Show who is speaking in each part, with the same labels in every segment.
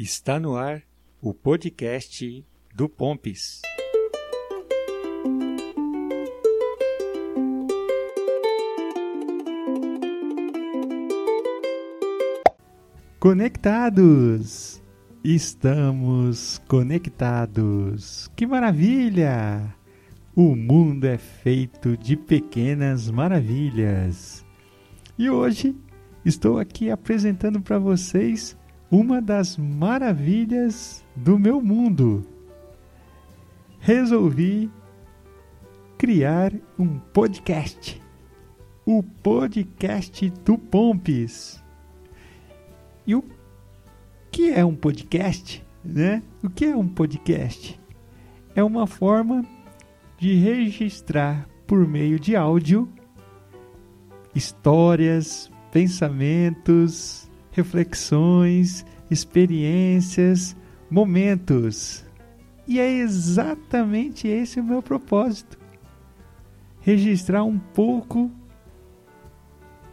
Speaker 1: Está no ar o podcast do Pompis. Conectados! Estamos conectados! Que maravilha! O mundo é feito de pequenas maravilhas. E hoje estou aqui apresentando para vocês uma das maravilhas do meu mundo. Resolvi criar um podcast. O podcast do Pompis. E o que é um podcast, né? O que é um podcast? É uma forma de registrar por meio de áudio histórias, pensamentos, reflexões, experiências, momentos. E é exatamente esse o meu propósito. Registrar um pouco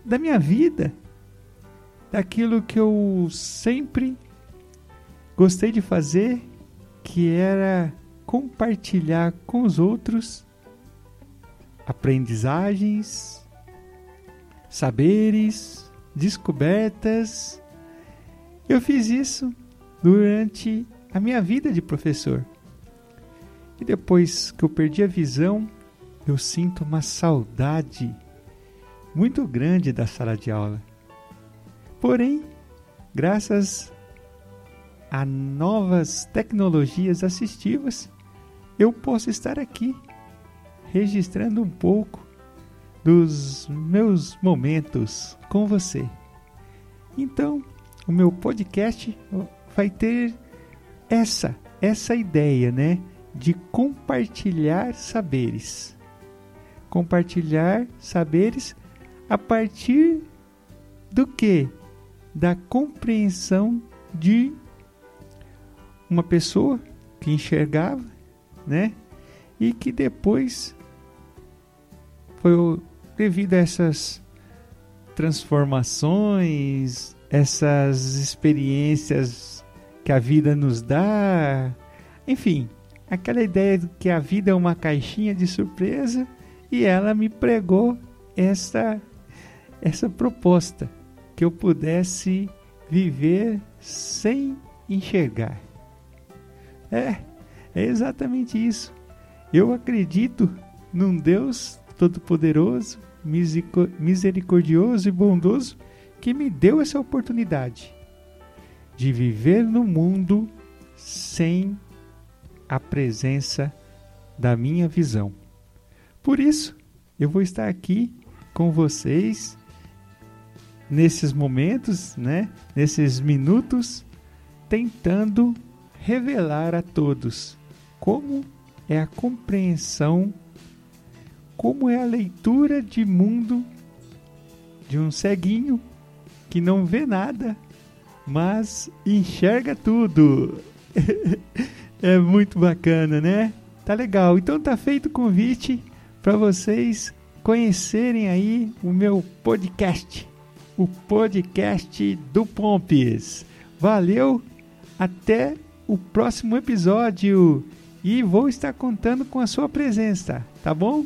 Speaker 1: da minha vida, daquilo que eu sempre gostei de fazer, que era compartilhar com os outros aprendizagens, saberes, descobertas. Eu fiz isso durante a minha vida de professor. E depois que eu perdi a visão, eu sinto uma saudade muito grande da sala de aula. Porém, graças a novas tecnologias assistivas, eu posso estar aqui registrando um pouco dos meus momentos com você. Então, o meu podcast vai ter essa essa ideia, né, de compartilhar saberes. Compartilhar saberes a partir do que? Da compreensão de uma pessoa que enxergava, né? E que depois foi devido a essas transformações, essas experiências que a vida nos dá, enfim, aquela ideia de que a vida é uma caixinha de surpresa e ela me pregou essa essa proposta que eu pudesse viver sem enxergar. É, é exatamente isso. Eu acredito num Deus Todo-Poderoso, misericordioso e bondoso que me deu essa oportunidade de viver no mundo sem a presença da minha visão. Por isso, eu vou estar aqui com vocês nesses momentos, né, nesses minutos, tentando revelar a todos como é a compreensão como é a leitura de mundo de um ceguinho que não vê nada, mas enxerga tudo. é muito bacana, né? Tá legal. Então tá feito o convite para vocês conhecerem aí o meu podcast, o podcast do Pompes. Valeu, até o próximo episódio e vou estar contando com a sua presença, tá bom?